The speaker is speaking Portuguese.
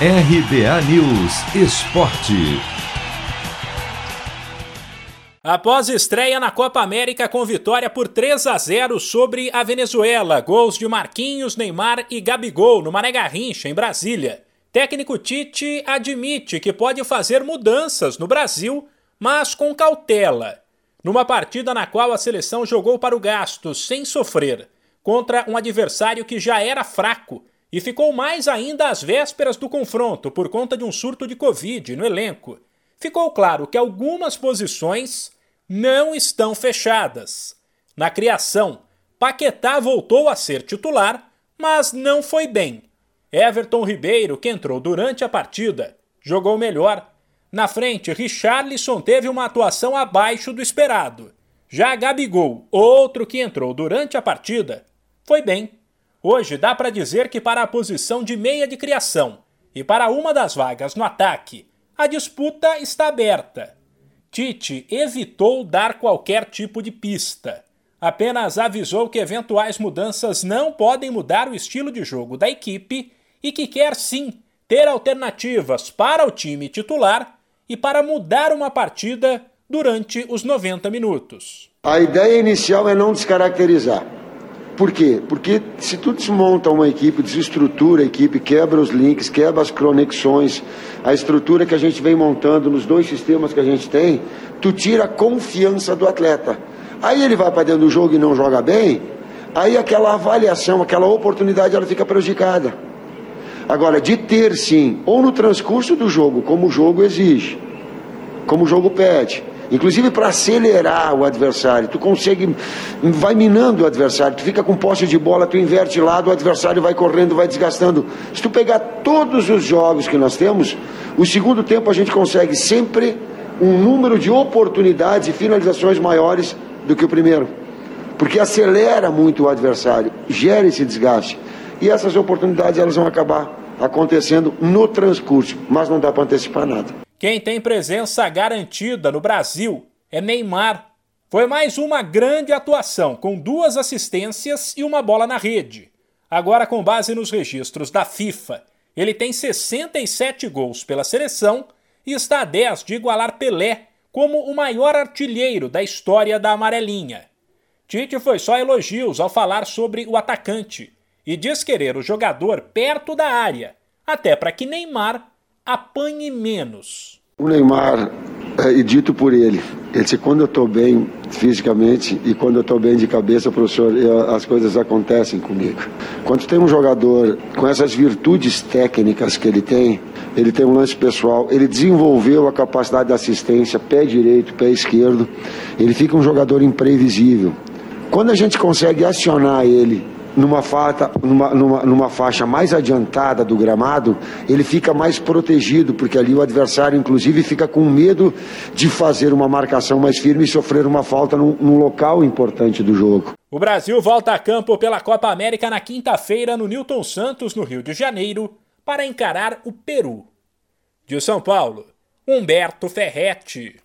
RBA News Esporte. Após estreia na Copa América com vitória por 3 a 0 sobre a Venezuela, gols de Marquinhos, Neymar e Gabigol no Mané Garrincha, em Brasília. Técnico Tite admite que pode fazer mudanças no Brasil, mas com cautela. Numa partida na qual a seleção jogou para o gasto, sem sofrer, contra um adversário que já era fraco e ficou mais ainda às vésperas do confronto por conta de um surto de Covid no elenco. Ficou claro que algumas posições não estão fechadas. Na criação, Paquetá voltou a ser titular, mas não foi bem. Everton Ribeiro, que entrou durante a partida, jogou melhor. Na frente, Richarlison teve uma atuação abaixo do esperado. Já Gabigol, outro que entrou durante a partida, foi bem. Hoje dá para dizer que para a posição de meia de criação e para uma das vagas no ataque, a disputa está aberta. Tite evitou dar qualquer tipo de pista. Apenas avisou que eventuais mudanças não podem mudar o estilo de jogo da equipe e que quer sim ter alternativas para o time titular e para mudar uma partida durante os 90 minutos. A ideia inicial é não descaracterizar. Por quê? Porque se tu desmonta uma equipe, desestrutura a equipe, quebra os links, quebra as conexões, a estrutura que a gente vem montando nos dois sistemas que a gente tem, tu tira a confiança do atleta. Aí ele vai para dentro do jogo e não joga bem, aí aquela avaliação, aquela oportunidade, ela fica prejudicada. Agora, de ter sim, ou no transcurso do jogo, como o jogo exige, como o jogo pede, Inclusive para acelerar o adversário. Tu consegue, vai minando o adversário. Tu fica com posse de bola, tu inverte lado, o adversário vai correndo, vai desgastando. Se tu pegar todos os jogos que nós temos, o segundo tempo a gente consegue sempre um número de oportunidades e finalizações maiores do que o primeiro. Porque acelera muito o adversário, gera esse desgaste. E essas oportunidades elas vão acabar acontecendo no transcurso, mas não dá para antecipar nada. Quem tem presença garantida no Brasil é Neymar. Foi mais uma grande atuação, com duas assistências e uma bola na rede. Agora, com base nos registros da FIFA, ele tem 67 gols pela seleção e está a 10 de igualar Pelé como o maior artilheiro da história da amarelinha. Tite foi só elogios ao falar sobre o atacante e diz querer o jogador perto da área, até para que Neymar apanhe menos. O Neymar, é, dito por ele, ele disse, quando eu estou bem fisicamente e quando eu estou bem de cabeça, professor, eu, as coisas acontecem comigo. Quando tem um jogador com essas virtudes técnicas que ele tem, ele tem um lance pessoal, ele desenvolveu a capacidade de assistência, pé direito, pé esquerdo, ele fica um jogador imprevisível. Quando a gente consegue acionar ele numa, fata, numa, numa, numa faixa mais adiantada do gramado, ele fica mais protegido, porque ali o adversário, inclusive, fica com medo de fazer uma marcação mais firme e sofrer uma falta num, num local importante do jogo. O Brasil volta a campo pela Copa América na quinta-feira no Newton Santos, no Rio de Janeiro, para encarar o Peru. De São Paulo, Humberto Ferretti.